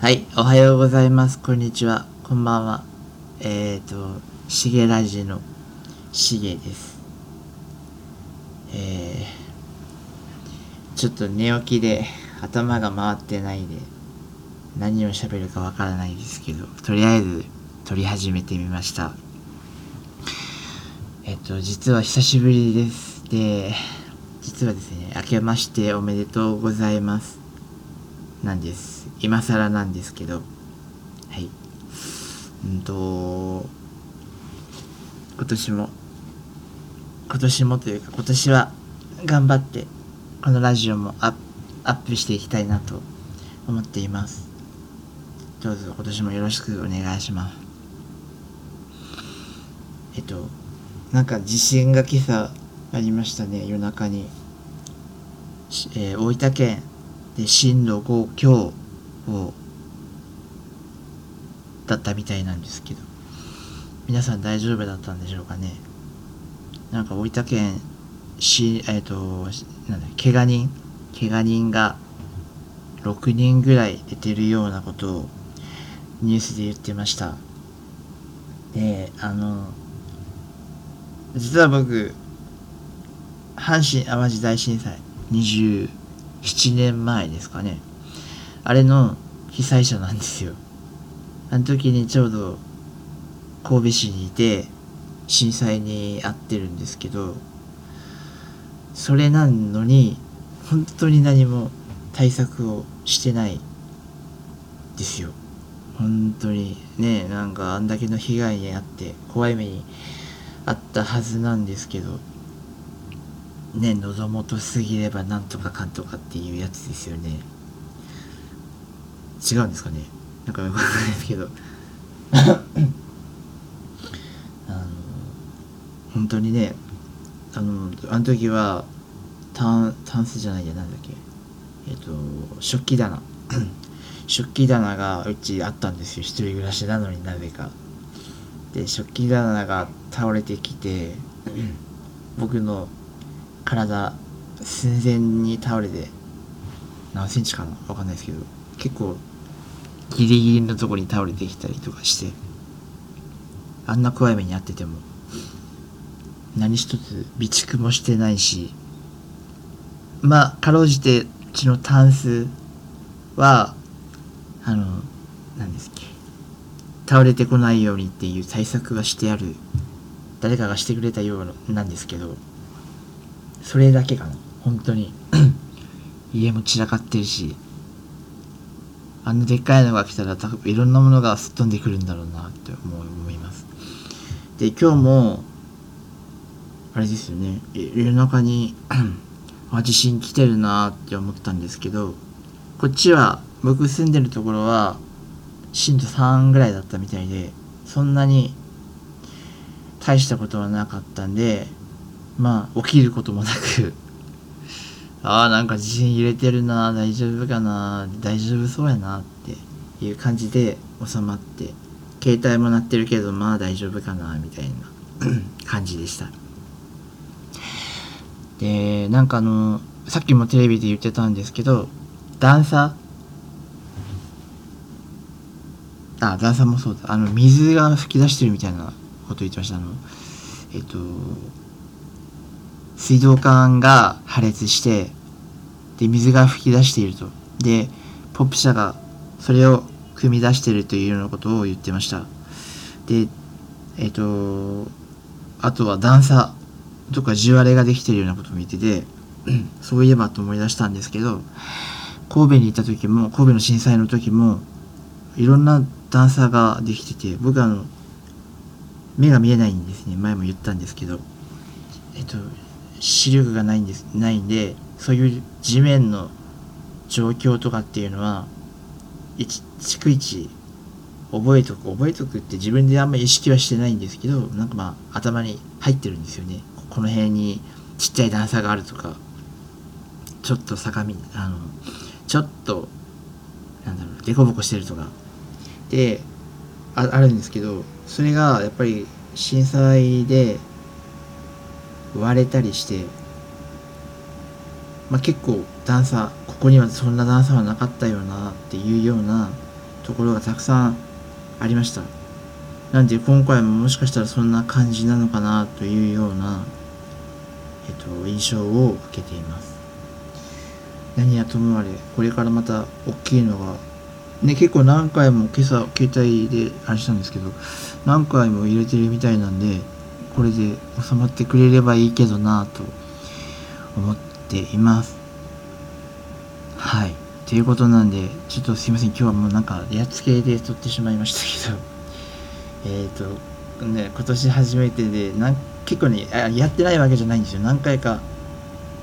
はい、おはようございます。こんにちは。こんばんは。えっ、ー、と、しげラジのしげです。えー、ちょっと寝起きで頭が回ってないで何を喋るかわからないですけど、とりあえず撮り始めてみました。えっ、と、実は久しぶりです。で、実はですね、明けましておめでとうございます。なんです。今更なんですけど、はい。うんと、今年も、今年もというか今年は頑張って、このラジオもアップしていきたいなと思っています。どうぞ今年もよろしくお願いします。えっと、なんか地震が今朝ありましたね、夜中に。えー大分県で震度5強をだったみたいなんですけど皆さん大丈夫だったんでしょうかね？なんか大分県しえっ、となんだ怪我人怪我人が6人ぐらい出てるようなことをニュースで言ってました。であの実は僕阪神・淡路大震災7年前ですかね。あれの被災者なんですよ。あの時にちょうど神戸市にいて震災に遭ってるんですけどそれなのに本当に何も対策をしてないですよ。本当にねなんかあんだけの被害に遭って怖い目にあったはずなんですけどね喉元すぎればなんとかかんとかっていうやつですよね。違うんですかね。なんかよくわかんないですけど。あの本当にねあのあの時はタンタンスじゃないやなんだっけ。えっ、と食器棚。食器棚がうちあったんですよ。一人暮らしなのになぜか。で食器棚が倒れてきて僕の体寸前に倒れて何センチかなわかんないですけど結構ギリギリのとこに倒れてきたりとかしてあんな怖い目に遭ってても何一つ備蓄もしてないしまあかろうじてうちのタンスはあの何ですっけ倒れてこないようにっていう対策がしてある誰かがしてくれたようなんですけどそれだけかな。本当に。家も散らかってるしあんなでっかいのが来たら多分いろんなものがすっ飛んでくるんだろうなって思います。で今日もあれですよね。夜中に あ地震来てるなって思ったんですけどこっちは僕住んでるところは震度3ぐらいだったみたいでそんなに大したことはなかったんでまあ起きることもなくああなんか地震揺れてるな大丈夫かな大丈夫そうやなっていう感じで収まって携帯も鳴ってるけどまあ大丈夫かなみたいな 感じでした。でなんかあのさっきもテレビで言ってたんですけど段差？あ段差もそうだ。あの水が噴き出してるみたいなこと言ってました。あのえっと水道管が破裂してで水が噴き出していると。でポップ車がそれを汲み出しているというようなことを言ってました。でえっとあとは段差とか地割れができているようなことも言ってて そういえばと思い出したんですけど神戸に行った時も神戸の震災の時もいろんな段差ができてて僕あの目が見えないんですね。前も言ったんですけど。えっと視力がないんですないんでそういう地面の状況とかっていうのは逐一覚えとく覚えとくって自分であんまり意識はしてないんですけどなんかまあ頭に入ってるんですよね。この辺にちっちゃい段差があるとかちょっと坂道あのちょっとなんだろう凸凹してるとか。でああるんですけどそれがやっぱり震災で割れたりして、まあ、結構段差ここにはそんな段差はなかったよなっていうようなところがたくさんありました。なんで今回ももしかしたらそんな感じなのかなというような、えっと、印象を受けています。何やともあれこれからまた大きいのがね結構何回も今朝携帯であれしたんですけど何回も入れてるみたいなんでこれで収まってくれればいいけどなぁと思っています。はい。ということなんでちょっとすいません。今日はもうなんかやっつけで撮ってしまいましたけど。えっ、とね今年初めてでなん結構ねやってないわけじゃないんですよ。何回か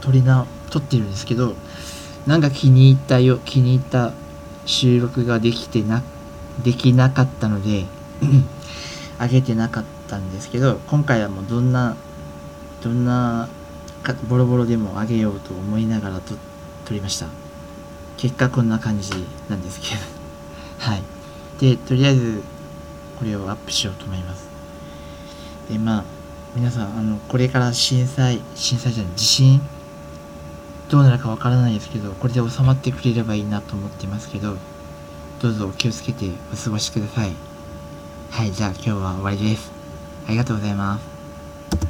撮りな撮ってるんですけどなんか気に入ったよ気に入った収録ができてなできなかったのであげてなかったんですけど今回はもうどんなどんなボロボロでもあげようと思いながらと撮りました。結果こんな感じなんですけど。はい。でとりあえずこれをアップしようと思います。でまあ皆さんあのこれから震災震災じゃない地震？どうなるかわからないですけどこれで収まってくれればいいなと思ってますけどどうぞお気をつけてお過ごしください。はいじゃあ今日は終わりです。ありがとうございます。